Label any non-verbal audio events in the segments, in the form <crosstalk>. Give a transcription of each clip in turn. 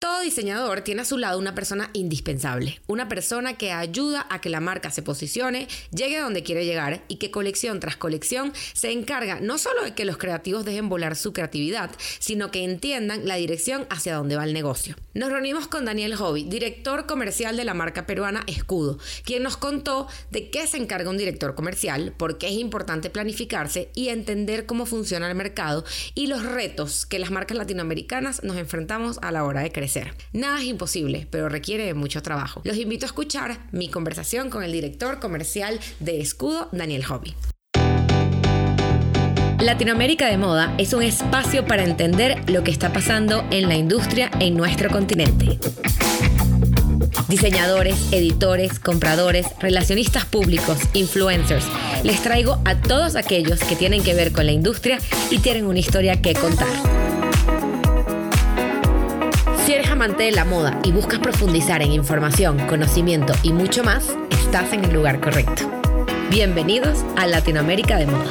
Todo diseñador tiene a su lado una persona indispensable, una persona que ayuda a que la marca se posicione, llegue a donde quiere llegar y que colección tras colección se encarga no solo de que los creativos dejen volar su creatividad, sino que entiendan la dirección hacia donde va el negocio. Nos reunimos con Daniel Hobby, director comercial de la marca peruana Escudo, quien nos contó de qué se encarga un director comercial, por qué es importante planificarse y entender cómo funciona el mercado y los retos que las marcas latinoamericanas nos enfrentamos a la hora de crecer. Nada es imposible, pero requiere mucho trabajo. Los invito a escuchar mi conversación con el director comercial de Escudo, Daniel Hobby. Latinoamérica de Moda es un espacio para entender lo que está pasando en la industria en nuestro continente. Diseñadores, editores, compradores, relacionistas públicos, influencers. Les traigo a todos aquellos que tienen que ver con la industria y tienen una historia que contar. Amante de la moda y buscas profundizar en información, conocimiento y mucho más, estás en el lugar correcto. Bienvenidos a Latinoamérica de Moda.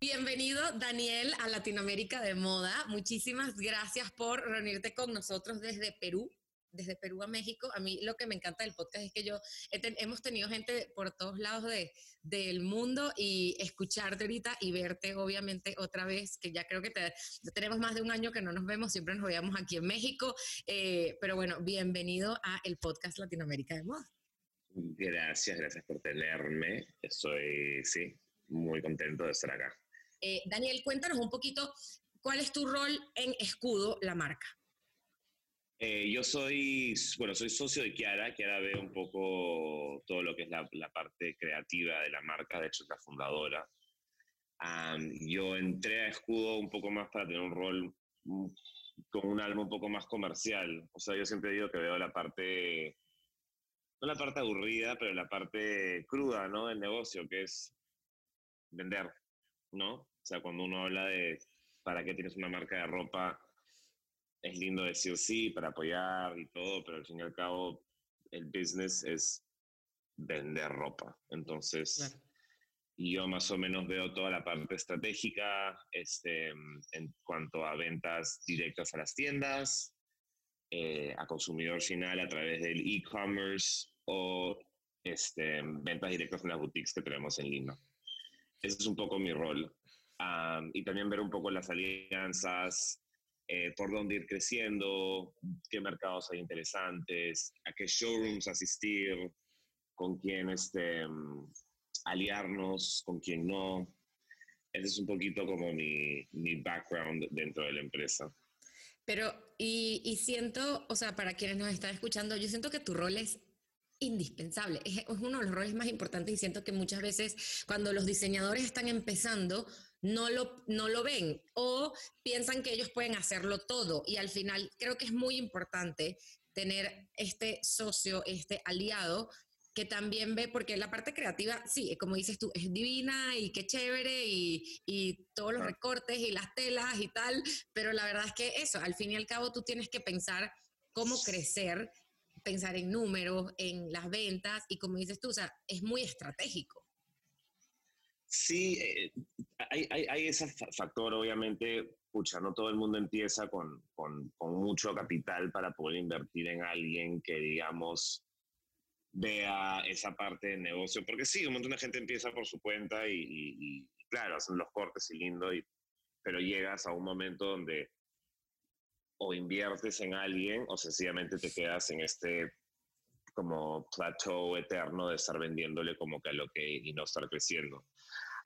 Bienvenido Daniel a Latinoamérica de Moda. Muchísimas gracias por reunirte con nosotros desde Perú desde Perú a México, a mí lo que me encanta del podcast es que yo hemos tenido gente por todos lados de, del mundo y escucharte ahorita y verte obviamente otra vez, que ya creo que tenemos más de un año que no nos vemos, siempre nos veíamos aquí en México, eh, pero bueno, bienvenido a el podcast Latinoamérica de Moda. Gracias, gracias por tenerme. Estoy, sí, muy contento de estar acá. Eh, Daniel, cuéntanos un poquito cuál es tu rol en Escudo, la marca. Eh, yo soy, bueno, soy socio de Kiara. Kiara ve un poco todo lo que es la, la parte creativa de la marca, de hecho es la fundadora. yo entré a Escudo un poco más para tener un rol con un alma un poco más comercial. O sea, yo siempre digo que veo la parte, no la parte aburrida, pero la parte cruda, ¿no? Del negocio, que es vender, ¿no? O sea, cuando uno habla de para qué tienes una marca de ropa, es lindo decir sí para apoyar y todo, pero al fin y al cabo el business es vender ropa. Entonces, yo más o menos veo toda la parte estratégica este, en cuanto a ventas directas a las tiendas, eh, a consumidor final a través del e-commerce o este, ventas directas en las boutiques que tenemos en Lima. Ese es un poco mi rol. y también ver un poco las alianzas, eh, por dónde ir creciendo, qué mercados hay interesantes, a qué showrooms asistir, con quién este, aliarnos, con quién no. Ese es un poquito como mi, mi background dentro de la empresa. Pero, y, y, siento, o sea, para quienes nos están escuchando, yo siento que tu rol es indispensable, es, es uno de los roles más importantes y siento que muchas veces cuando los diseñadores están empezando, no lo, no lo ven o piensan que ellos pueden hacerlo todo. Y al final creo que es muy importante tener este socio, este aliado que también ve, porque la parte creativa, sí, como dices tú, es divina y qué chévere y, y todos los recortes y las telas y tal, pero la verdad es que eso, al fin y al cabo tú tienes que pensar cómo crecer, pensar en números, en las ventas y como dices tú, o sea, es muy estratégico. Sí, eh, hay, hay, ese factor, obviamente, pucha, no todo el mundo empieza con, con, mucho capital para poder invertir en alguien que, digamos, vea esa parte del negocio, porque sí, un montón de gente empieza por su cuenta y, claro, hacen los cortes y lindo, pero llegas a un momento donde o inviertes en alguien o sencillamente te quedas en este como plateau eterno de estar vendiéndole como que a lo que y no estar creciendo.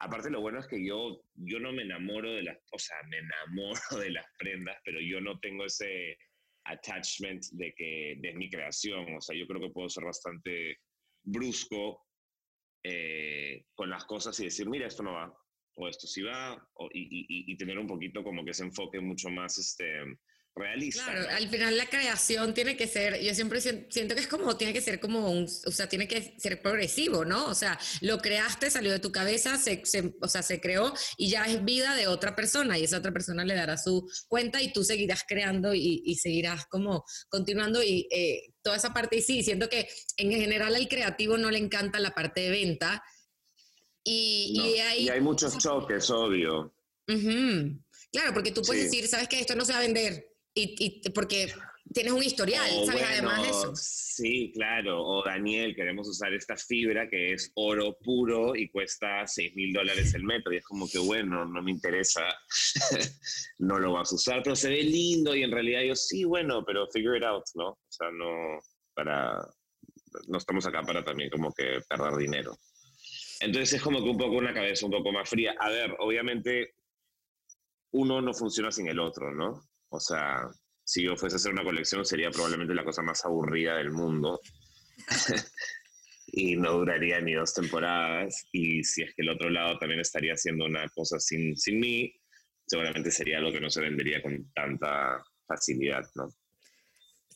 Aparte lo bueno es que yo, yo no me enamoro de las, o sea, me enamoro <laughs> de las prendas, pero yo no tengo ese attachment de que de mi creación, o sea, yo creo que puedo ser bastante brusco eh, con las cosas y decir, mira, esto no va, o esto sí va, y, y, y, tener un poquito como que ese enfoque mucho más este, realista. Claro, al final la creación tiene que ser, yo siempre siento que es como, tiene que ser como un, o sea, tiene que ser progresivo, ¿no? O sea, lo creaste, salió de tu cabeza, se, o sea, se creó y ya es vida de otra persona y esa otra persona le dará su cuenta y tú seguirás creando y, seguirás como continuando y eh, toda esa parte, y sí, siento que en general al creativo no le encanta la parte de venta. Y, hay, y hay, muchos choques, obvio. Claro, porque tú puedes decir, sabes que esto no se va a vender, y, porque tienes un historial, ¿sabes? Además de eso. Sí, claro. O Daniel, queremos usar esta fibra que es oro puro y cuesta 6 mil dólares el metro. Y es como que, bueno, no me interesa, <laughs> no lo vas a usar, pero se ve lindo y en realidad yo sí, bueno, pero figure it out, ¿no? O sea, no, para, no estamos acá para también como que perder dinero. Entonces es como que un poco una cabeza un poco más fría. A ver, obviamente uno no funciona sin el otro, ¿no? O sea, si yo fuese a hacer una colección sería probablemente la cosa más aburrida del mundo. <laughs> y no duraría ni dos temporadas. Y si es que el otro lado también estaría haciendo una cosa sin, sin mí, seguramente sería algo que no se vendería con tanta facilidad, ¿no?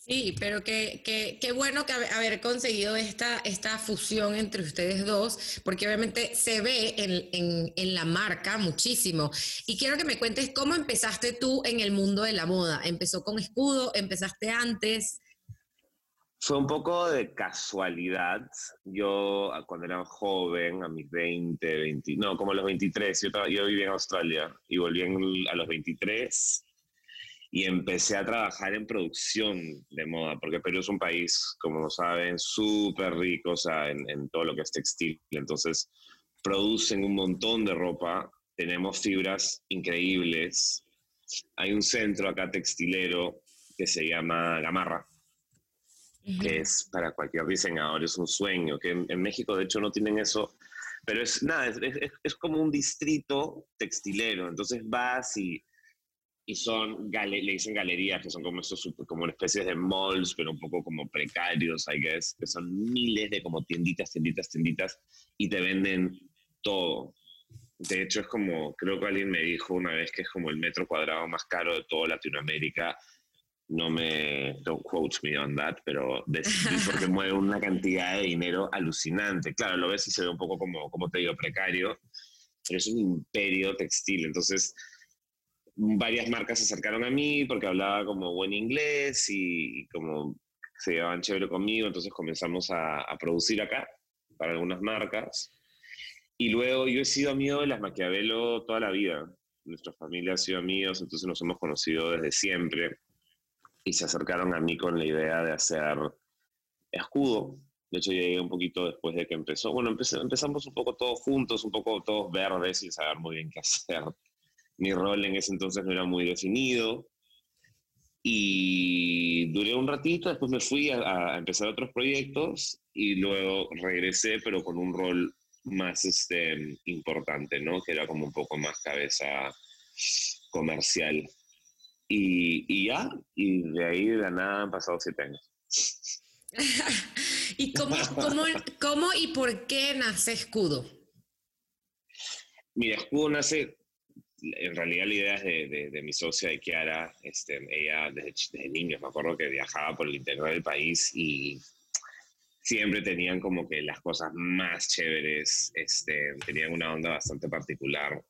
Sí, pero qué, qué, bueno que haber conseguido esta, esta fusión entre ustedes dos, porque obviamente se ve en, en, la marca muchísimo. Y quiero que me cuentes cómo empezaste tú en el mundo de la moda. ¿Empezó con escudo? ¿Empezaste antes? Fue un poco de casualidad. Yo cuando era joven, a mis 20, 20, no, como a los 23, yo, yo vivía en Australia y volví a los 23 y empecé a trabajar en producción de moda, porque Perú es un país, como lo saben, súper rico, o sea, en, en, todo lo que es textil. Entonces, producen un montón de ropa, tenemos fibras increíbles. Hay un centro acá textilero que se llama Gamarra, que es para cualquier diseñador, es un sueño, que en, México de hecho no tienen eso, pero es nada, es, es, es como un distrito textilero, entonces vas y y son, le dicen galerías, que son como estos, como especies de malls, pero un poco como precarios, I guess, que son miles de como tienditas, tienditas, tienditas, y te venden todo. De hecho, es como, creo que alguien me dijo una vez que es como el metro cuadrado más caro de toda Latinoamérica. No me, don't quote me on that, pero <laughs> porque mueve una cantidad de dinero alucinante. Claro, lo ves y se ve un poco como, como te digo, precario, pero es un imperio textil. Entonces, varias marcas se acercaron a mí porque hablaba como buen inglés y, como se llevaban chévere conmigo, entonces comenzamos a, producir acá para algunas marcas. Y luego yo he sido amigo de las Maquiavelo toda la vida. Nuestra familia ha sido amigos, entonces nos hemos conocido desde siempre. Y se acercaron a mí con la idea de hacer escudo. De hecho, llegué un poquito después de que empezó. Bueno, empezamos un poco todos juntos, un poco todos verdes sin saber muy bien qué hacer mi rol en ese entonces no era muy definido. Y duré un ratito, después me fui a, empezar otros proyectos y luego regresé, pero con un rol más este, importante, ¿no? Que era como un poco más cabeza comercial. Y, y ya, y de ahí de la nada han pasado siete años. <laughs> ¿Y cómo, cómo, cómo y por qué nace Escudo? Mira, Escudo nace en realidad la idea es de, de, mi socia, de Kiara, este, ella desde, desde niños, me acuerdo que viajaba por el interior del país y siempre tenían como que las cosas más chéveres, este, tenían una onda bastante particular.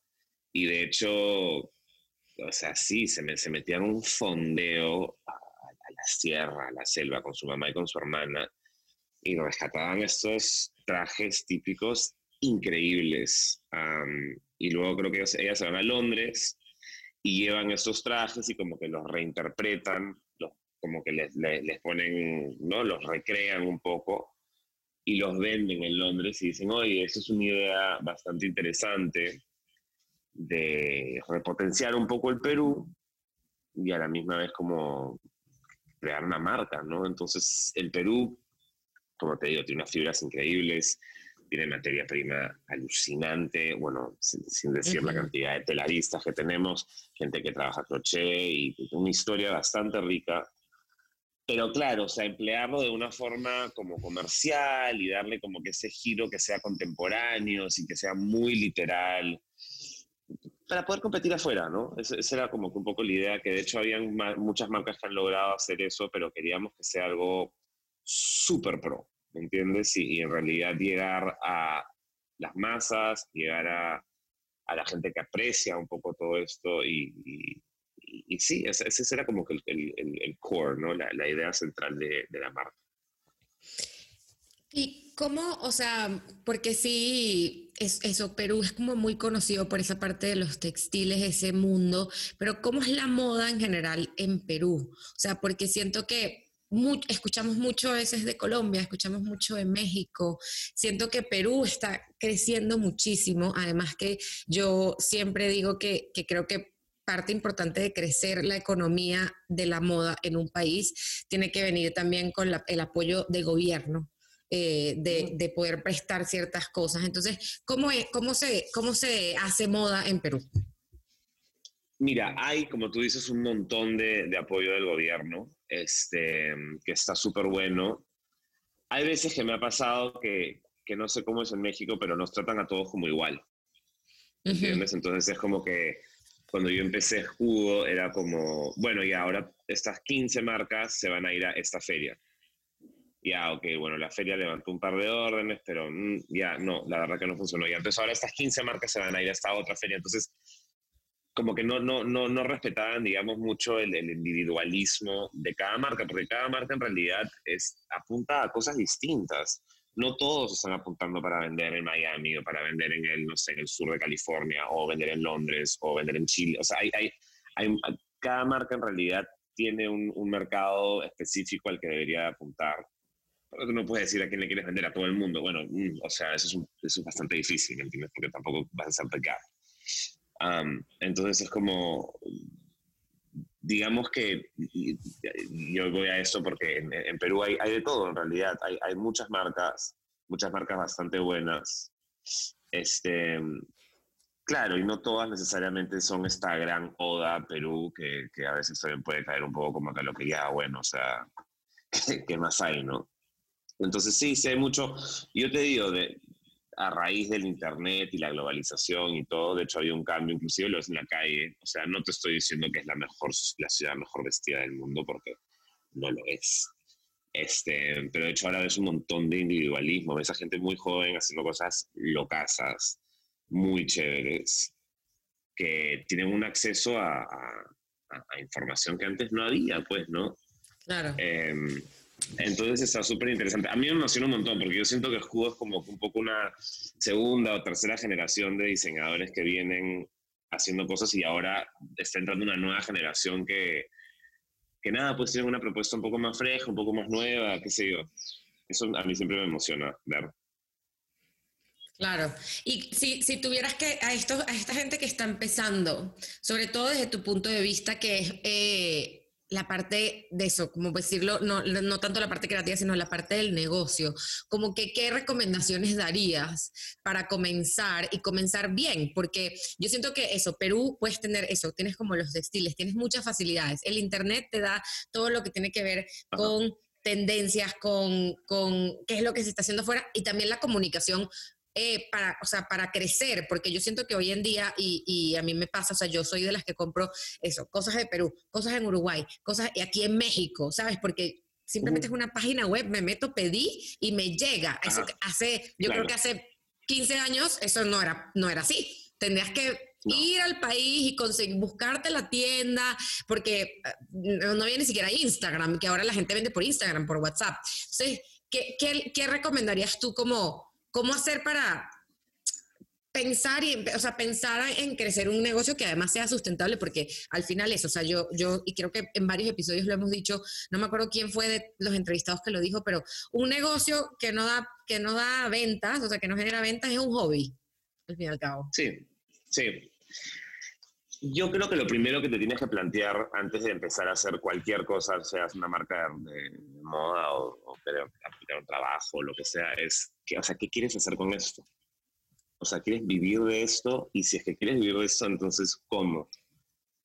Y de hecho, o sea, sí, se, me, se metían un fondeo a, la sierra, a la selva, con su mamá y con su hermana, y rescataban estos trajes típicos increíbles y luego creo que ellas, se van a Londres y llevan esos trajes y como que los reinterpretan, los, como que les, les, ponen, ¿no? Los recrean un poco y los venden en Londres y dicen, oye, eso es una idea bastante interesante de repotenciar un poco el Perú y a la misma vez como crear una marca, ¿no? Entonces el Perú, como te digo, tiene unas fibras increíbles, tiene materia prima alucinante, bueno, sin, decir la cantidad de telaristas que tenemos, gente que trabaja crochet y una historia bastante rica. Pero claro, o sea, emplearlo de una forma como comercial y darle como que ese giro que sea contemporáneo, sin que sea muy literal, para poder competir afuera, ¿no? Esa era como que un poco la idea, que de hecho habían muchas marcas que han logrado hacer eso, pero queríamos que sea algo súper pro, ¿me entiendes? Y, en realidad llegar a las masas, llegar a, a, la gente que aprecia un poco todo esto y, y, sí, ese, ese, era como que el, el, el core, ¿no? La, la idea central de, de la marca. ¿Y cómo, o sea, porque sí, es, eso, Perú es como muy conocido por esa parte de los textiles, ese mundo, pero ¿cómo es la moda en general en Perú? O sea, porque siento que escuchamos mucho a veces de Colombia, escuchamos mucho de México, siento que Perú está creciendo muchísimo, además que yo siempre digo que, que creo que parte importante de crecer la economía de la moda en un país tiene que venir también con el apoyo de gobierno. Eh, de, de, poder prestar ciertas cosas. Entonces, ¿cómo, es, cómo, se, ¿cómo se hace moda en Perú? Mira, hay, como tú dices, un montón de, de apoyo del gobierno, este, que está súper bueno. Hay veces que me ha pasado que, que, no sé cómo es en México, pero nos tratan a todos como igual. ¿Entiendes? Entonces es como que cuando yo empecé Jugo era como, bueno, y ahora estas 15 marcas se van a ir a esta feria ya, ok, bueno, la feria levantó un par de órdenes, pero mm, ya, no, la verdad que no funcionó. Y entonces ahora estas 15 marcas se van a ir a esta otra feria. Entonces, como que no, no, no, no respetaban, digamos, mucho el, individualismo de cada marca, porque cada marca en realidad es, apunta a cosas distintas. No todos están apuntando para vender en Miami o para vender en el, no sé, en el sur de California o vender en Londres o vender en Chile. O sea, hay, hay, hay cada marca en realidad tiene un, un mercado específico al que debería apuntar no puedes decir a quién le quieres vender a todo el mundo. Bueno, mm, o sea, eso es, es bastante difícil, ¿entiendes? Porque tampoco vas a ser pecado. Entonces es como, digamos que yo voy a eso porque en, Perú hay, hay, de todo en realidad. Hay, hay, muchas marcas, muchas marcas bastante buenas. Este, claro, y no todas necesariamente son esta gran oda Perú que, que a veces también puede caer un poco como que lo que ya, bueno, o sea, <laughs> ¿qué más hay, no? Entonces sí, sí hay mucho, yo te digo, de, a raíz del Internet y la globalización y todo, de hecho había un cambio, inclusive lo es en la calle, o sea, no te estoy diciendo que es la mejor, la ciudad mejor vestida del mundo, porque no lo es. Este, pero de hecho ahora ves un montón de individualismo, ves a gente muy joven haciendo cosas locasas, muy chéveres, que tienen un acceso a, a, información que antes no había, pues, ¿no? Claro. Em, entonces está súper interesante. A mí me emociona un montón porque yo siento que Escudo es como un poco una segunda o tercera generación de diseñadores que vienen haciendo cosas y ahora está entrando una nueva generación que, que nada, pues tiene una propuesta un poco más fresca, un poco más nueva, qué sé yo. Eso a mí siempre me emociona ver. Claro. Y si, si tuvieras que, a, esto, a esta gente que está empezando, sobre todo desde tu punto de vista, que es eh, la parte de eso, como decirlo, no, no tanto la parte creativa, sino la parte del negocio, como que qué recomendaciones darías para comenzar y comenzar bien, porque yo siento que eso, Perú puedes tener eso, tienes como los textiles, tienes muchas facilidades, el Internet te da todo lo que tiene que ver con tendencias, con, con qué es lo que se está haciendo afuera y también la comunicación eh, para, o sea, para crecer, porque yo siento que hoy en día, y, y, a mí me pasa, o sea, yo soy de las que compro eso, cosas de Perú, cosas en Uruguay, cosas aquí en México, ¿sabes? Porque simplemente es una página web, me meto, pedí y me llega. Eso hace, yo creo que hace 15 años eso no era, no era así. Tendrías que ir al país y conseguir, buscarte la tienda, porque eh, no, había ni siquiera Instagram, que ahora la gente vende por Instagram, por WhatsApp. Entonces, ¿qué, qué, qué recomendarías tú como ¿Cómo hacer para pensar y, o sea, pensar en crecer un negocio que además sea sustentable, porque al final es, o sea, yo, yo, y creo que en varios episodios lo hemos dicho, no me acuerdo quién fue de los entrevistados que lo dijo, pero un negocio que no da, que no da ventas, o sea, que no genera ventas, es un hobby, al fin y al cabo. Sí, sí. Yo creo que lo primero que te tienes que plantear antes de empezar a hacer cualquier cosa, seas una marca de, moda o, o aplicar un trabajo lo que sea, es, que, o sea, ¿qué quieres hacer con esto? O sea, ¿quieres vivir de esto? Y si es que quieres vivir de esto, entonces, ¿cómo?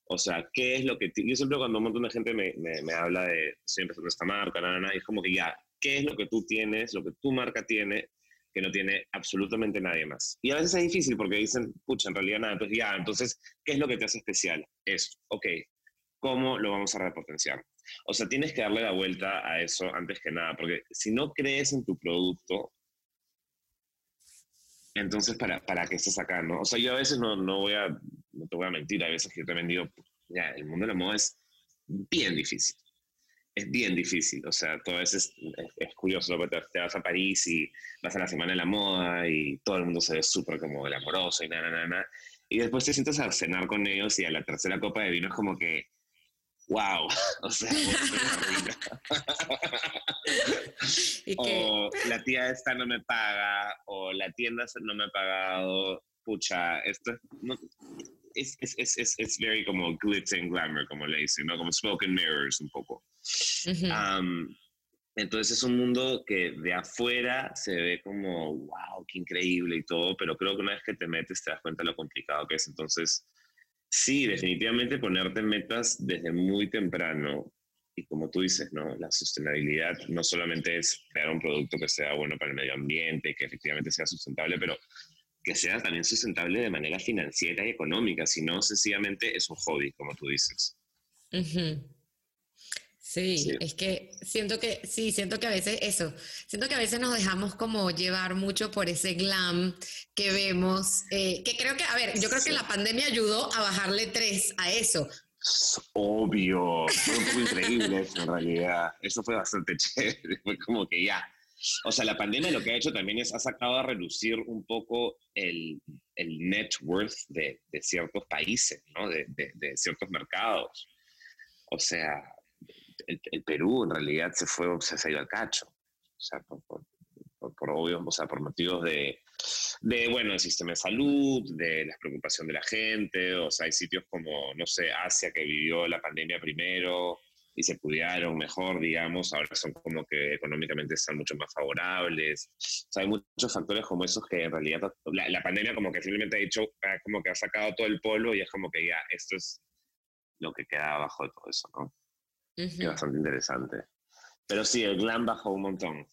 O sea, ¿qué es lo que... Yo siempre cuando un montón de gente me, me, habla de, estoy empezando esta marca, nada, nada, es como que ya, ¿qué es lo que tú tienes, lo que tu marca tiene, que no tiene absolutamente nadie más. Y a veces es difícil porque dicen, pucha, en realidad nada, pues ya, entonces, ¿qué es lo que te hace especial? Esto, ok, ¿cómo lo vamos a repotenciar? O sea, tienes que darle la vuelta a eso antes que nada, porque si no crees en tu producto, entonces, ¿para, para qué estás acá? O sea, yo a veces no, no, voy a, no te voy a mentir, a veces que te he vendido, ya, el mundo de la moda es bien difícil. Es bien difícil, o sea, todo veces es, es, curioso, te, te, vas a París y vas a la Semana de la Moda y todo el mundo se ve súper como glamoroso y nada, nada, nada. Y después te sientas a cenar con ellos y a la tercera copa de vino es como que, wow, <laughs> o sea, <laughs> o la tía esta no me paga, o la tienda no me ha pagado, pucha, esto no, es, es, es, es, es very como glitz and glamour, como le dicen, ¿no? Como smoke and mirrors un poco. Uh -huh. um, entonces es un mundo que de afuera se ve como, wow, qué increíble y todo, pero creo que una vez que te metes te das cuenta de lo complicado que es. Entonces, sí, definitivamente ponerte metas desde muy temprano. Y como tú dices, ¿no? La sostenibilidad no solamente es crear un producto que sea bueno para el medio ambiente, que efectivamente sea sustentable, pero que sea también sustentable de manera financiera y económica, si no, sencillamente es un hobby, como tú dices. Uh -huh. Sí, sí, es que siento que, sí, siento que a veces eso, siento que a veces nos dejamos como llevar mucho por ese glam que vemos, eh, que creo que, a ver, yo creo que la pandemia ayudó a bajarle tres a eso. Obvio, fue increíble en realidad, eso fue bastante <laughs> chévere, fue como que ya. O sea, la pandemia lo que ha hecho también es, ha sacado a reducir un poco el, el net worth de, de, ciertos países, ¿no? De, de, ciertos mercados. O sea, el, Perú en realidad se fue, se, se ha ido al cacho. O sea, por, por, por, o sea, por motivos de, de, bueno, el sistema de salud, de la preocupación de la gente, o sea, hay sitios como, no sé, Asia que vivió la pandemia primero y se cuidaron mejor, digamos, ahora son como que económicamente están mucho más favorables. O sea, hay muchos factores como esos que en realidad la, la pandemia como que simplemente ha hecho, como que ha sacado todo el polvo y es como que ya, esto es lo que queda abajo de todo eso, ¿no? Uh -huh. Es bastante interesante. Pero sí, el glam bajó un montón.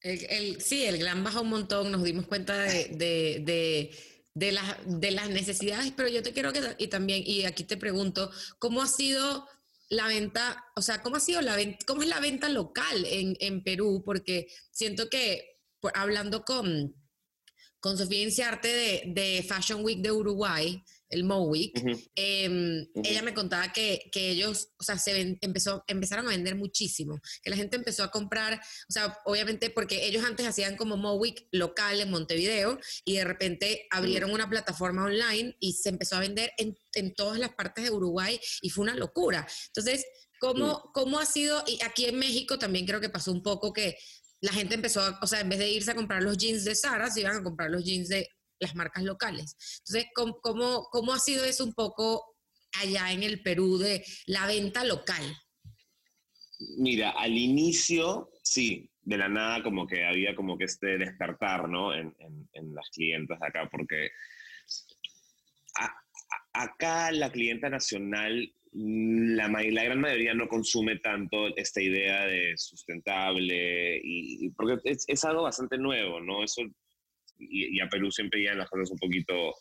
El, el, sí, el glam bajó un montón, nos dimos cuenta de, de, de, de, la, de las necesidades, pero yo te quiero que, y también, y aquí te pregunto, ¿cómo ha sido la venta, o sea, cómo ha sido la venta, cómo es la venta local en, en Perú? Porque siento que, por, hablando con, con Sofía Inciarte de, de Fashion Week de Uruguay, el Mo Week, uh -huh. eh, uh -huh. ella me contaba que, que ellos, o sea, se ven, empezó, empezaron a vender muchísimo, que la gente empezó a comprar, o sea, obviamente porque ellos antes hacían como Mo Week local en Montevideo y de repente abrieron uh -huh. una plataforma online y se empezó a vender en, en, todas las partes de Uruguay y fue una locura. Entonces, ¿cómo, cómo ha sido? Y aquí en México también creo que pasó un poco que la gente empezó, a, o sea, en vez de irse a comprar los jeans de Zara, se iban a comprar los jeans de las marcas locales. Entonces, ¿cómo, cómo, cómo ha sido eso un poco allá en el Perú de la venta local? Mira, al inicio, sí, de la nada como que había como que este despertar, ¿no? En, en, las clientas de acá, porque acá la clienta nacional, la, la, gran mayoría no consume tanto esta idea de sustentable, y, porque es, es algo bastante nuevo, ¿no? Eso y, a Perú siempre llegan las cosas un poquito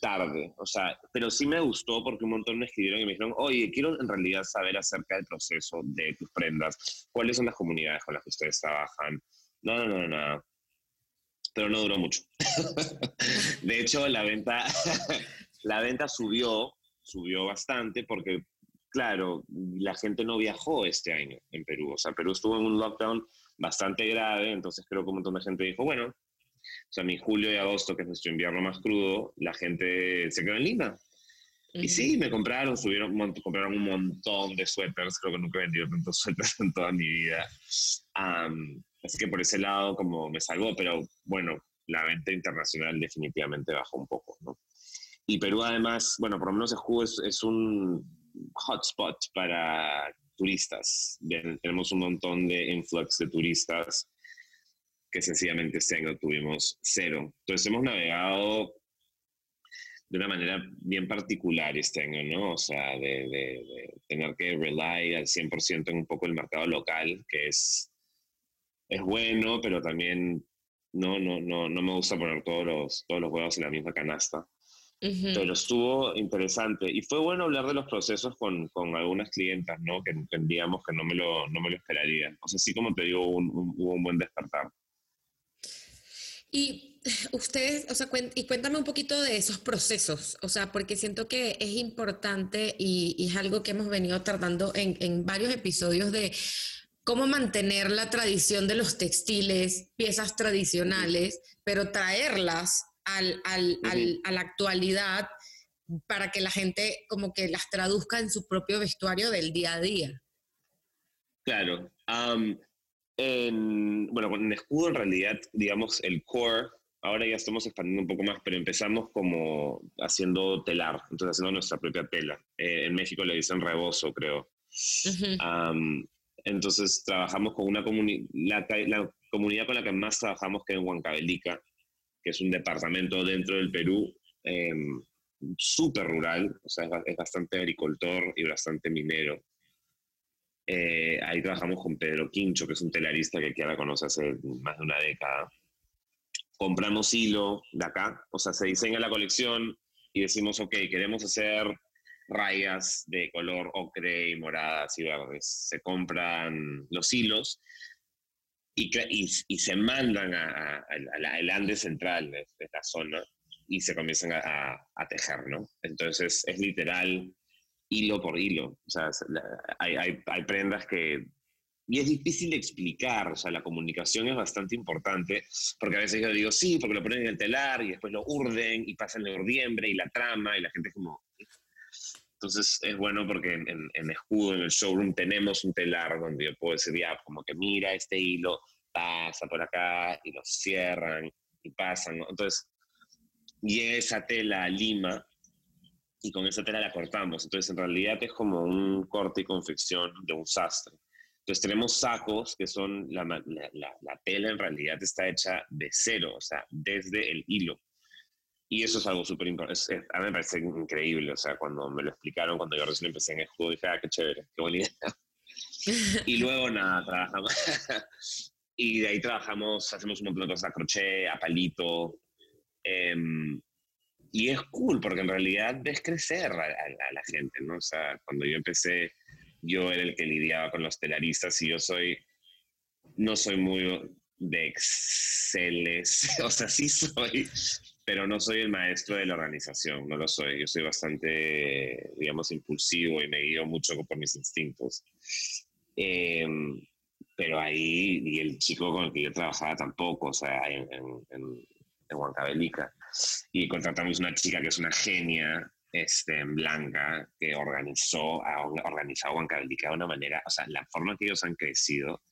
tarde, o sea, pero sí me gustó porque un montón me escribieron y me dijeron, oye, quiero en realidad saber acerca del proceso de tus prendas, cuáles son las comunidades con las que ustedes trabajan. No, no, no, no, pero no duró mucho. <laughs> de hecho, la venta, <laughs> la venta subió, subió bastante porque, claro, la gente no viajó este año en Perú, o sea, Perú estuvo en un lockdown bastante grave, entonces creo que un montón de gente dijo, bueno, o sea, mi julio y agosto, que es nuestro invierno más crudo, la gente se quedó en Lima. Uh -huh. Y sí, me compraron, subieron, compraron un montón de suéteres, creo que nunca he vendido tantos <laughs> suéteres en toda mi vida. Um, así que por ese lado como me salvó, pero bueno, la venta internacional definitivamente bajó un poco, ¿no? Y Perú además, bueno, por lo menos el jugo es, es un hotspot para turistas. Bien, tenemos un montón de influx de turistas que sencillamente este año tuvimos cero. Entonces hemos navegado de una manera bien particular este año, ¿no? O sea, de, de, de tener que rely al 100% en un poco el mercado local, que es, es bueno, pero también no, no, no, no me gusta poner todos los, todos los huevos en la misma canasta. Pero estuvo interesante y fue bueno hablar de los procesos con, con algunas clientas, ¿no? Que entendíamos que no me lo, no me lo esperarían. O sea, sí como te digo, hubo un, buen despertar. Y <sighs> ustedes, o sea, y cuéntame un poquito de esos procesos, o sea, porque siento que es importante y, y es algo que hemos venido tratando en, en varios episodios de cómo mantener la tradición de los textiles, piezas tradicionales, pero traerlas al, a la actualidad para que la gente como que las traduzca en su propio vestuario del día a día. Claro. En, bueno, con escudo en realidad, digamos, el core, ahora ya estamos expandiendo un poco más, pero empezamos como haciendo telar, entonces haciendo nuestra propia tela. Eh, en México le dicen rebozo, creo. entonces trabajamos con una comunidad, la, comunidad con la que más trabajamos que es en Huancavelica, que es un departamento dentro del Perú em, súper rural, o sea, es, bastante agricultor y bastante minero. Eh, ahí trabajamos con Pedro Quincho, que es un telarista que la conoce hace más de una década. Compramos hilo de acá, o sea, se diseña la colección y decimos, ok, queremos hacer rayas de color ocre y moradas y verdes. Se compran los hilos y, y, se mandan al Ande central de, esta zona y se comienzan a, tejer, ¿no? Entonces es literal hilo por hilo. O sea, hay, hay, prendas que... Y es difícil de explicar, o sea, la comunicación es bastante importante, porque a veces yo digo, sí, porque lo ponen en el telar y después lo urden y pasan el urdiembre y la trama y la gente es como, entonces es bueno porque en, en, Escudo, en el showroom, tenemos un telar donde yo puedo decir, ya, como que mira este hilo, pasa por acá y lo cierran y pasan. Entonces, llega esa tela Lima y con esa tela la cortamos. Entonces, en realidad es como un corte y confección de un sastre. Entonces, tenemos sacos que son, la, la, la tela en realidad está hecha de cero, o sea, desde el hilo. Y eso es algo súper importante. A mí me parece increíble. O sea, cuando me lo explicaron, cuando yo recién empecé en el juego, dije, ah, qué chévere, qué buena idea. <laughs> y luego, nada, trabajamos. <laughs> y de ahí trabajamos, hacemos un montón de cosas a crochet, a palito. Em, y es cool, porque en realidad ves crecer a, a, la gente, ¿no? O sea, cuando yo empecé, yo era el que lidiaba con los telaristas y yo soy, no soy muy de Exceles, <laughs> o sea, sí soy, pero no soy el maestro de la organización, no lo soy. Yo soy bastante, digamos, impulsivo y me guío mucho por mis instintos. Em, pero ahí, y el chico con el que yo trabajaba tampoco, o sea, en, en, en, Huancavelica. Y contratamos una chica que es una genia, este, blanca, que organizó, ha organizado Huancavelica de una manera, o sea, la forma que ellos han crecido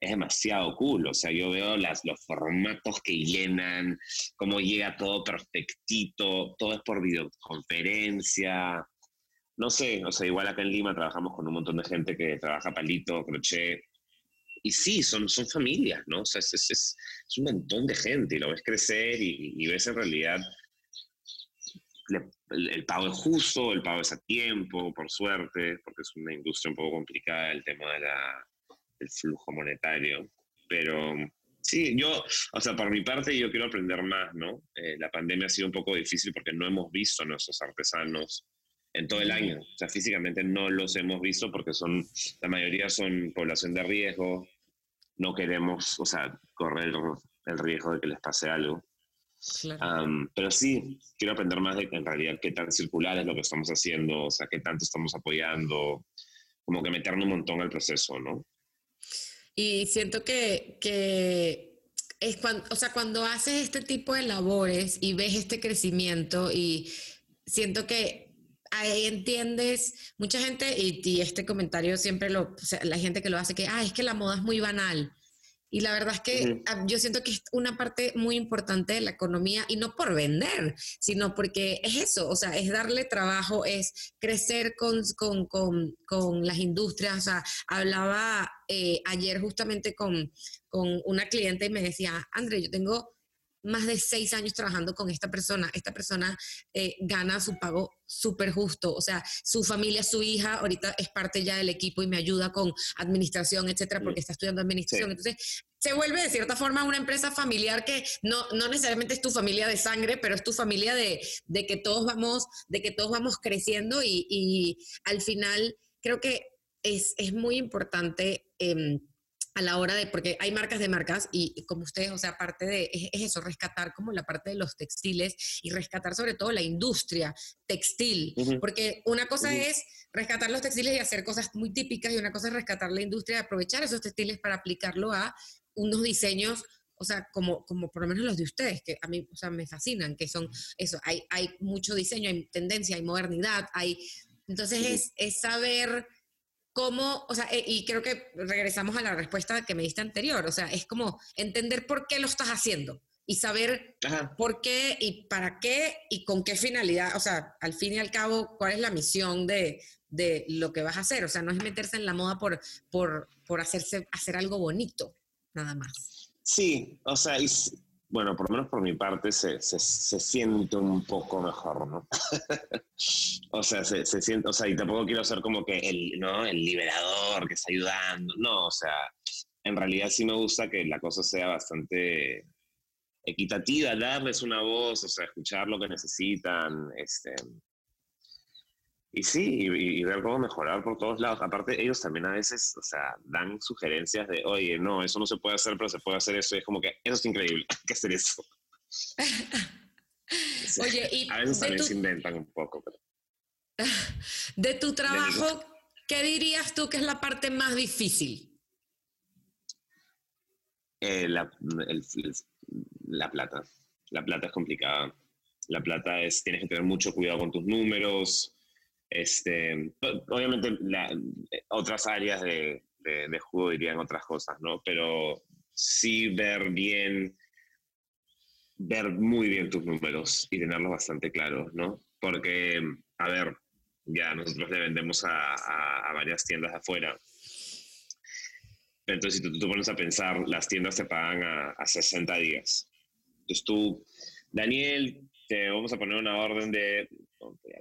es demasiado cool. O sea, yo veo las, los formatos que llenan, cómo llega todo perfectito, todo es por videoconferencia. No sé, o sea, igual acá en Lima trabajamos con un montón de gente que trabaja palito, crochet. Y sí, son, son familias, ¿no? O sea, es, es, es, un montón de gente y lo ves crecer y, y ves en realidad el, el, pago es justo, el pago es a tiempo, por suerte, porque es una industria un poco complicada el tema de la, el flujo monetario. Pero sí, yo, o sea, por mi parte yo quiero aprender más, ¿no? Eh, la pandemia ha sido un poco difícil porque no hemos visto a nuestros artesanos en todo el año. O sea, físicamente no los hemos visto porque son, la mayoría son población de riesgo, no queremos, o sea, correr el, riesgo de que les pase algo. pero sí, quiero aprender más de en realidad qué tan circular es lo que estamos haciendo, o sea, qué tanto estamos apoyando, como que meternos un montón al proceso, ¿no? Y siento que, que es cuando, o sea, cuando haces este tipo de labores y ves este crecimiento y siento que ahí entiendes, mucha gente, y, y este comentario siempre lo, o sea, la gente que lo hace, que, ah, es que la moda es muy banal. Y la verdad es que yo siento que es una parte muy importante de la economía y no por vender, sino porque es eso, o sea, es darle trabajo, es crecer con, con, con, con las industrias. O sea, hablaba eh, ayer justamente con, con una cliente y me decía, André, yo tengo más de seis años trabajando con esta persona. Esta persona eh, gana su pago súper justo. O sea, su familia, su hija, ahorita es parte ya del equipo y me ayuda con administración, etcétera, porque está estudiando administración. Entonces, se vuelve de cierta forma una empresa familiar que no, no necesariamente es tu familia de sangre, pero es tu familia de, de que todos vamos, de que todos vamos creciendo y, y al final creo que es, es muy importante. Eh, a la hora de, porque hay marcas de marcas y, como ustedes, o sea, aparte de, es, eso, rescatar como la parte de los textiles y rescatar sobre todo la industria textil, porque una cosa es rescatar los textiles y hacer cosas muy típicas y una cosa es rescatar la industria y aprovechar esos textiles para aplicarlo a unos diseños o sea, como, como por lo menos los de ustedes, que a mí, o sea, me fascinan, que son eso, hay, hay mucho diseño, hay tendencia, hay modernidad, hay... Entonces es, es saber cómo, o sea, eh, y creo que regresamos a la respuesta que me diste anterior, o sea, es como entender por qué lo estás haciendo y saber por qué y para qué y con qué finalidad, o sea, al fin y al cabo, cuál es la misión de, de lo que vas a hacer, o sea, no es meterse en la moda por, por, por hacerse, hacer algo bonito, nada más. Sí, o sea, bueno, por lo menos por mi parte se, se, siente un poco mejor, ¿no? <laughs> o sea, se, se, siente, o sea, y tampoco quiero ser como que el, ¿no? el liberador que está ayudando, no, o sea, en realidad sí me gusta que la cosa sea bastante equitativa, darles una voz, o sea, escuchar lo que necesitan, este, y sí, y, ver cómo mejorar por todos lados. Aparte, ellos también a veces, o sea, dan sugerencias de, oye, no, eso no se puede hacer, pero se puede hacer eso. Y es como que, eso es increíble, <laughs> hay que hacer eso. <laughs> oye, y a veces también se inventan un poco. Pero... <laughs> De tu trabajo, ¿qué dirías tú que es la parte más difícil? Eh, la, la plata. La plata es complicada. La plata es, tienes que tener mucho cuidado con tus números, este, obviamente otras áreas de, de, juego dirían otras cosas, ¿no? Pero sí ver bien, ver muy bien tus números y tenerlos bastante claros, ¿no? Porque, a ver, ya nosotros le vendemos a, varias tiendas afuera. Entonces, si tú te pones a pensar, las tiendas te pagan a, a 60 días. Entonces tú, Daniel, te vamos a poner una orden de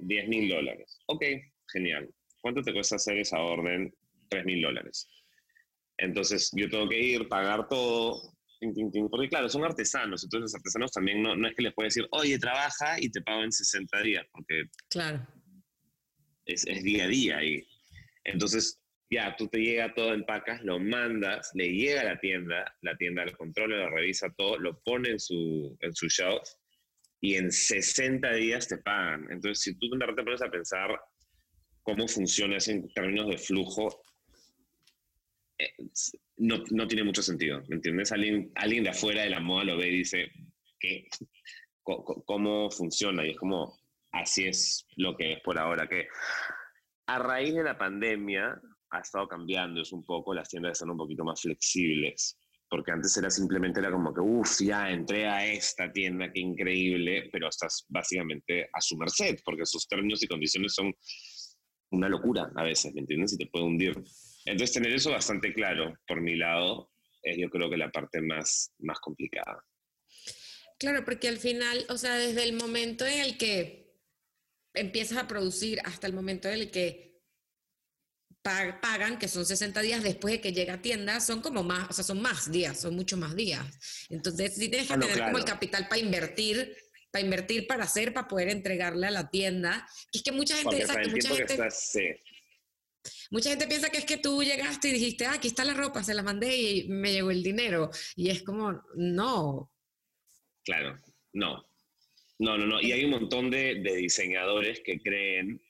10 mil dólares. Ok, genial. ¿Cuánto te cuesta hacer esa orden? 3 mil dólares. Entonces yo tengo que ir, pagar todo, porque claro, son artesanos, entonces los artesanos también no, no es que les pueda decir, oye, trabaja y te pago en 60 días, porque claro. es, es día a día. Y, entonces ya, tú te llega todo, empacas, lo mandas, le llega a la tienda, la tienda lo controla, lo revisa todo, lo pone en su, en su shelf y en 60 días te pagan. Entonces, si tú de pones a pensar cómo funciona eso en términos de flujo, eh, no, no, tiene mucho sentido, ¿me entiendes? Alguien, alguien de afuera de la moda lo ve y dice, ¿qué? ¿Cómo funciona? Y es como, así es lo que es por ahora, que a raíz de la pandemia ha estado cambiando es un poco, las tiendas están un poquito más flexibles porque antes era simplemente era como que, uff, ya entré a esta tienda, qué increíble, pero estás básicamente a su merced, porque sus términos y condiciones son una locura a veces, ¿me entiendes? Y te puede hundir. Entonces, tener eso bastante claro, por mi lado, es yo creo que la parte más, más complicada. Claro, porque al final, o sea, desde el momento en el que empiezas a producir hasta el momento en el que pagan, que son 60 días después de que llega a tienda, son como más, o sea, son más días, son mucho más días. Entonces, sí tienes que tener como el capital para invertir, para invertir, para hacer, para poder entregarle a la tienda. Que es que mucha gente piensa que mucha gente... Mucha gente piensa que es que tú llegaste y dijiste, ah, aquí está la ropa, se la mandé y me llegó el dinero. Y es como, no. Claro, no. No, no, no. Y hay un montón de, de diseñadores que creen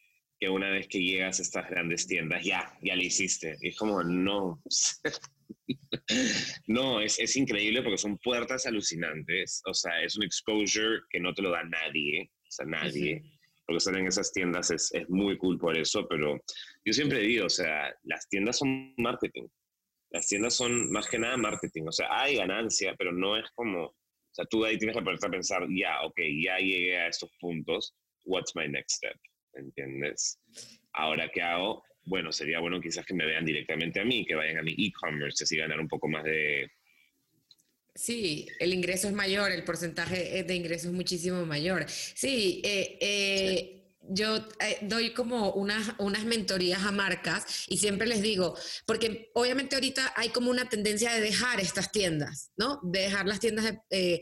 que una vez que llegas a estas grandes tiendas, ya, ya lo hiciste. Y es como, no. <laughs> no, es, es, increíble porque son puertas alucinantes. O sea, es un exposure que no te lo da nadie. O sea, nadie. Porque estar en esas tiendas es, es muy cool por eso, pero yo siempre digo, o sea, las tiendas son marketing. Las tiendas son más que nada marketing. O sea, hay ganancia, pero no es como, o sea, tú ahí tienes que ponerte a pensar, ya, ok, ya llegué a estos puntos, what's my next step? ¿Entiendes? Ahora, ¿qué hago? Bueno, sería bueno quizás que me vean directamente a mí, que vayan a mi e-commerce, así ganar un poco más de, Sí, el ingreso es mayor, el porcentaje de ingreso es muchísimo mayor. Sí, eh, eh, yo eh, doy como unas, unas mentorías a marcas y siempre les digo, porque obviamente ahorita hay como una tendencia de dejar estas tiendas, ¿no? De dejar las tiendas eh,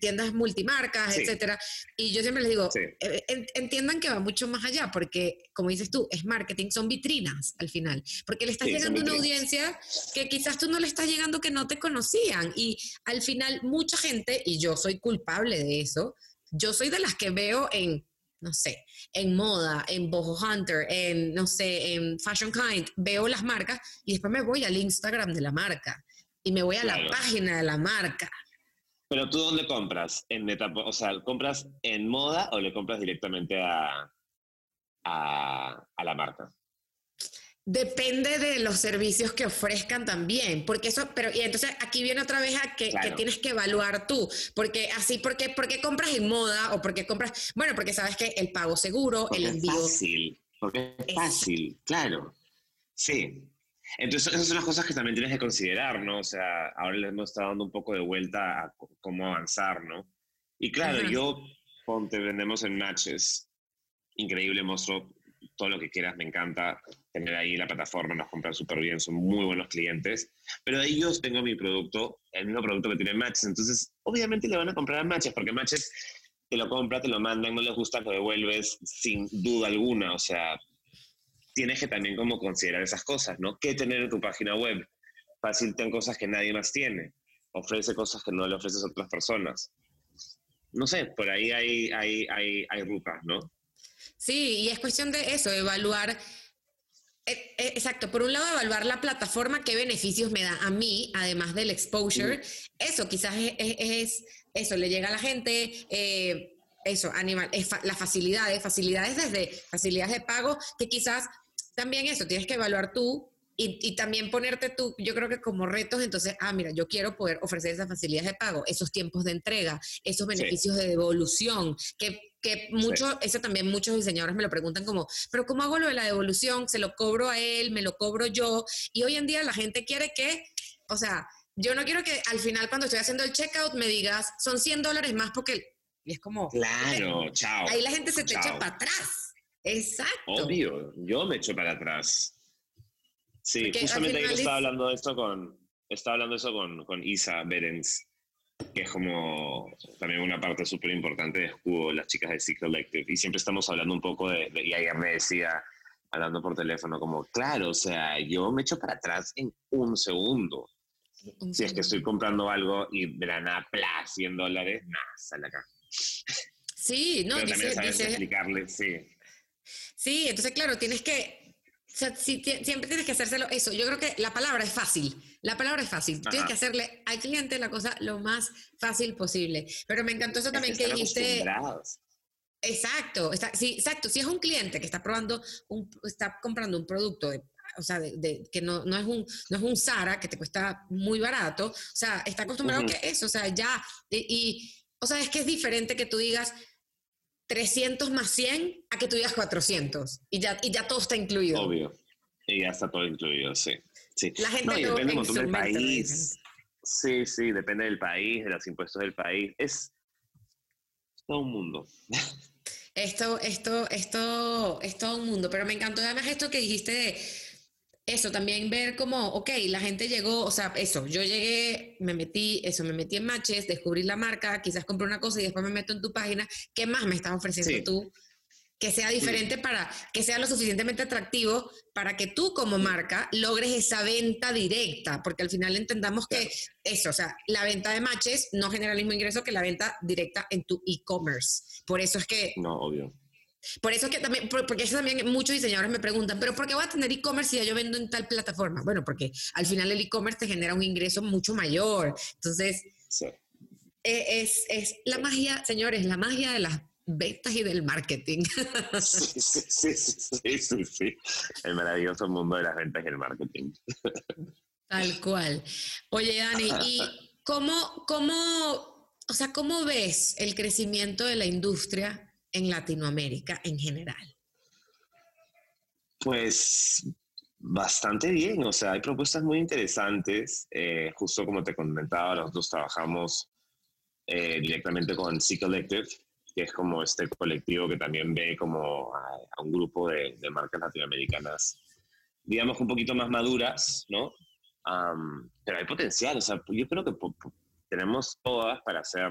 tiendas multimarcas, etcétera. Y yo siempre les digo, eh, entiendan que va mucho más allá, porque como dices tú, es marketing, son vitrinas al final, porque le estás llegando a una audiencia que quizás tú no le estás llegando que no te conocían. Y al final mucha gente, y yo soy culpable de eso, yo soy de las que veo en no sé, en moda, en Boho Hunter, en, no sé, en Fashion Kind, veo las marcas y después me voy al Instagram de la marca y me voy a la página de la marca. Pero tú dónde compras? En o sea, ¿compras en moda o le compras directamente a, a, a la marca? Depende de los servicios que ofrezcan también, porque eso, pero y entonces aquí viene otra vez a que, tienes que evaluar tú, porque así, porque, ¿por qué compras en moda o porque compras? Bueno, porque sabes que el pago seguro, el envío. Es fácil, porque es fácil, claro. Sí. Entonces, esas son las cosas que también tienes que considerar, ¿no? O sea, ahora le hemos estado dando un poco de vuelta a cómo avanzar, ¿no? Y claro, yo, ponte, vendemos en matches. Increíble, monstruo todo lo que quieras, me encanta tener ahí la plataforma, nos compran súper bien, son muy buenos clientes, pero de ellos tengo mi producto, el mismo producto que tiene Matches, entonces obviamente le van a comprar a Matches, porque Matches te lo compra, te lo mandan, no les gusta, lo devuelves sin duda alguna, o sea, tienes que también como considerar esas cosas, ¿no? ¿Qué tener en tu página web? Fácil, ten cosas que nadie más tiene, ofrece cosas que no le ofreces a otras personas. No sé, por ahí hay, hay, hay, hay rutas, ¿no? Sí, y es cuestión de eso, evaluar. Eh, eh, exacto, por un lado evaluar la plataforma, qué beneficios me da a mí, además del exposure. Eso quizás es, eso, le llega a la gente, eh, eso, animal, es las facilidades, facilidades desde facilidades de pago, que quizás también eso, tienes que evaluar tú y, también ponerte tú, yo creo que como retos, entonces, ah, mira, yo quiero poder ofrecer esas facilidades de pago, esos tiempos de entrega, esos beneficios de devolución, que que mucho, eso también muchos diseñadores me lo preguntan como, pero ¿cómo hago lo de la devolución? ¿Se lo cobro a él? ¿Me lo cobro yo? Y hoy en día la gente quiere que, o sea, yo no quiero que al final cuando estoy haciendo el checkout me digas, son 100 dólares más porque... Y es como... Claro, <laughs> chao. Ahí la gente se te echa para atrás. Exacto. Obvio, yo me echo para atrás. Sí, justamente ahí estaba hablando de esto con, estaba hablando eso con, con Isa Berens que es como también una parte súper importante de Escudo, las chicas de C Collective. Y siempre estamos hablando un poco de, y ayer me decía, hablando por teléfono, como, claro, o sea, yo me echo para atrás en un segundo. si es que estoy comprando algo y de la nada, 100 dólares, nada, sale acá. Sí, no, Pero dice, dice, explicarle, sí. Sí, entonces, claro, tienes que o sea, siempre tienes que hacérselo eso. Yo creo que la palabra es fácil. La palabra es fácil. Tienes que hacerle al cliente la cosa lo más fácil posible. Pero me encantó eso también que, dijiste. Exacto, sí, exacto. Si es un cliente que está probando, un, está comprando un producto o sea, de, que no, no, es un, no es un Zara que te cuesta muy barato, o sea, está acostumbrado a que eso, o sea, ya, y, o sea, es que es diferente que tú digas, 300 más 100 a que tú digas 400 y ya, y ya todo está incluido. Obvio. Y ya está todo incluido, sí. sí. La gente no, y depende del país. Sí, sí, depende del país, de los impuestos del país. Es todo un mundo. Esto, esto, esto, es todo un mundo. Pero me encantó además esto que dijiste de eso, también ver como, ok, la gente llegó, o sea, eso, yo llegué, me metí, eso, me metí en matches, descubrí la marca, quizás compré una cosa y después me meto en tu página, ¿qué más me estás ofreciendo tú? Que sea diferente para, que sea lo suficientemente atractivo para que tú como marca logres esa venta directa, porque al final entendamos que eso, o sea, la venta de matches no genera el mismo ingreso que la venta directa en tu e-commerce. Por eso es que... No, obvio por eso que también, porque eso también muchos diseñadores me preguntan, pero ¿por qué voy a tener e-commerce si ya yo vendo en tal plataforma? Bueno, porque al final el e-commerce te genera un ingreso mucho mayor. Entonces, e, es, es, la magia, señores, la magia de las ventas y del marketing. Sí, sí, sí, sí, sí, El maravilloso mundo de las ventas y el marketing. Tal cual. Oye, Dani, ¿y <laughs> cómo, cómo, o sea, cómo ves el crecimiento de la industria en Latinoamérica en general? Pues Bastante bien, o sea, hay propuestas muy interesantes. Eh, justo como te comentaba, nosotros trabajamos eh, directamente con C Collective, que es como este colectivo que también ve como a, un grupo de, marcas latinoamericanas, digamos un poquito más maduras, ¿no? pero hay potencial, o sea, yo creo que tenemos todas para hacer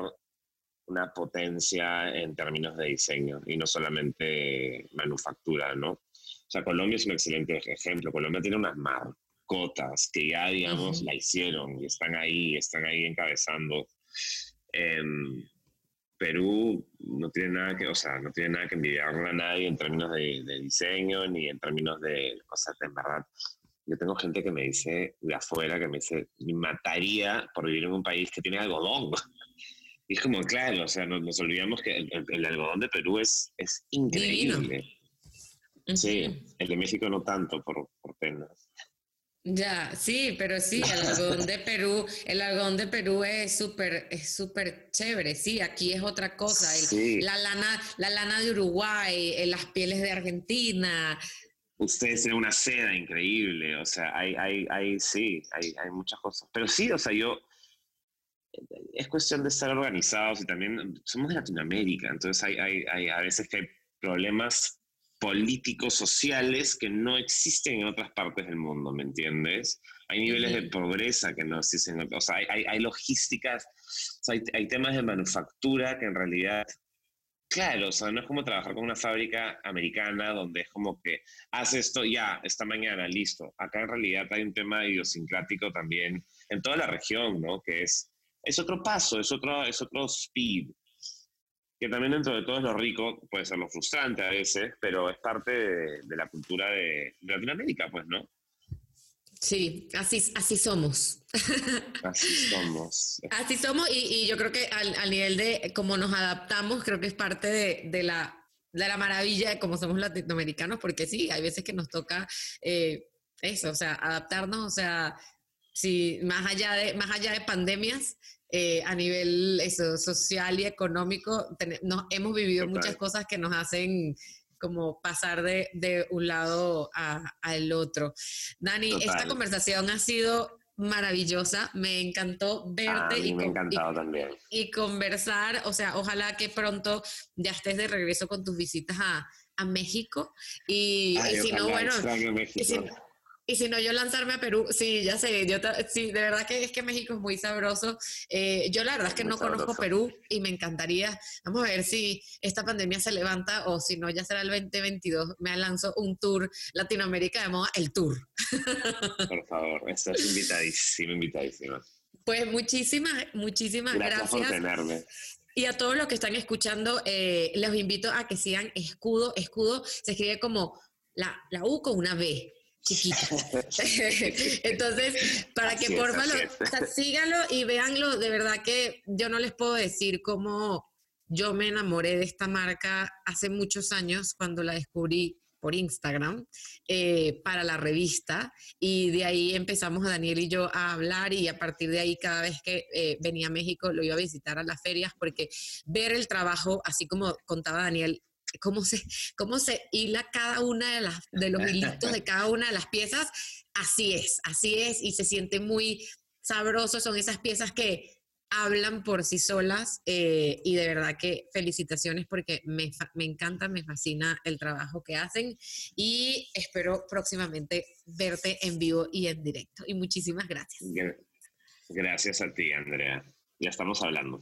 una potencia en términos de diseño y no solamente manufactura, ¿no? O sea, Colombia es un excelente ejemplo. Colombia tiene unas marcotas que ya, digamos, la hicieron y están ahí, están ahí encabezando. Em, Perú no tiene nada que, o sea, no tiene nada que envidiarle a nadie en términos de, diseño ni en términos de, sea, en verdad, yo tengo gente que me dice de afuera, que me dice, me mataría por vivir en un país que tiene algodón. Y es como, claro, o sea, nos, olvidamos que el, algodón de Perú es, es increíble. Sí, el de México no tanto, por, por penas. Ya, sí, pero sí, el algodón de Perú, el algodón de Perú es súper, es súper chévere, sí, aquí es otra cosa, la lana, la lana de Uruguay, eh, las pieles de Argentina. Ustedes tienen una seda increíble, o sea, hay, hay, hay sí, hay, hay muchas cosas. Pero sí, o sea, yo, es cuestión de estar organizados y también somos de Latinoamérica, entonces hay, hay, hay a veces que hay problemas políticos, sociales que no existen en otras partes del mundo, ¿me entiendes? Hay niveles de pobreza que no existen, o sea, hay, hay, logísticas, hay, hay, temas de manufactura que en realidad, claro, o sea, no es como trabajar con una fábrica americana donde es como que haz esto ya, esta mañana, listo. Acá en realidad hay un tema idiosincrático también en toda la región, ¿no? Que es, es otro paso, es otro, es otro speed que también dentro de todo es lo rico, puede ser lo frustrante a veces, pero es parte de, la cultura de, Latinoamérica, pues, ¿no? Sí, así, así somos. <laughs> Así somos. Así somos y, yo creo que al, nivel de cómo nos adaptamos, creo que es parte de, la, de la maravilla de cómo somos latinoamericanos, porque sí, hay veces que nos toca eh, eso, o sea, adaptarnos, o sea, si más allá de, más allá de pandemias, eh, a nivel eso, social y económico, hemos vivido muchas cosas que nos hacen como pasar de, de un lado al otro. Dani, esta conversación ha sido maravillosa, me encantó verte y, me también. y conversar, o sea, ojalá que pronto ya estés de regreso con tus visitas a, a México y, si no, bueno, y si no, yo lanzarme a Perú, sí, ya sé, yo sí, de verdad que es que México es muy sabroso. Eh, yo la verdad es que no conozco Perú y me encantaría, vamos a ver si esta pandemia se levanta o si no, ya será el 2022, me lanzo un tour Latinoamérica de moda, el tour. <laughs> Por favor, estás invitadísima, invitadísima. Pues muchísimas, muchísimas gracias. Gracias por tenerme. Y a todos los que están escuchando, eh, les invito a que sigan Escudo. Escudo se escribe como la, la U con una B chiquita. <laughs> Entonces, para que porfa lo, síganlo y véanlo, de verdad que yo no les puedo decir cómo yo me enamoré de esta marca hace muchos años cuando la descubrí por Instagram eh, para la revista y de ahí empezamos a Daniel y yo a hablar y a partir de ahí cada vez que eh, venía a México lo iba a visitar a las ferias porque ver el trabajo, así como contaba Daniel, cómo se, cómo se hila cada una de, las, de los hilitos de <laughs> cada una de las piezas, así es, así es, y se siente muy sabroso, son esas piezas que hablan por sí solas eh, y de verdad que felicitaciones porque me, me, encanta, me fascina el trabajo que hacen y espero próximamente verte en vivo y en directo. Y muchísimas gracias. Gracias a ti, Andrea. Ya estamos hablando.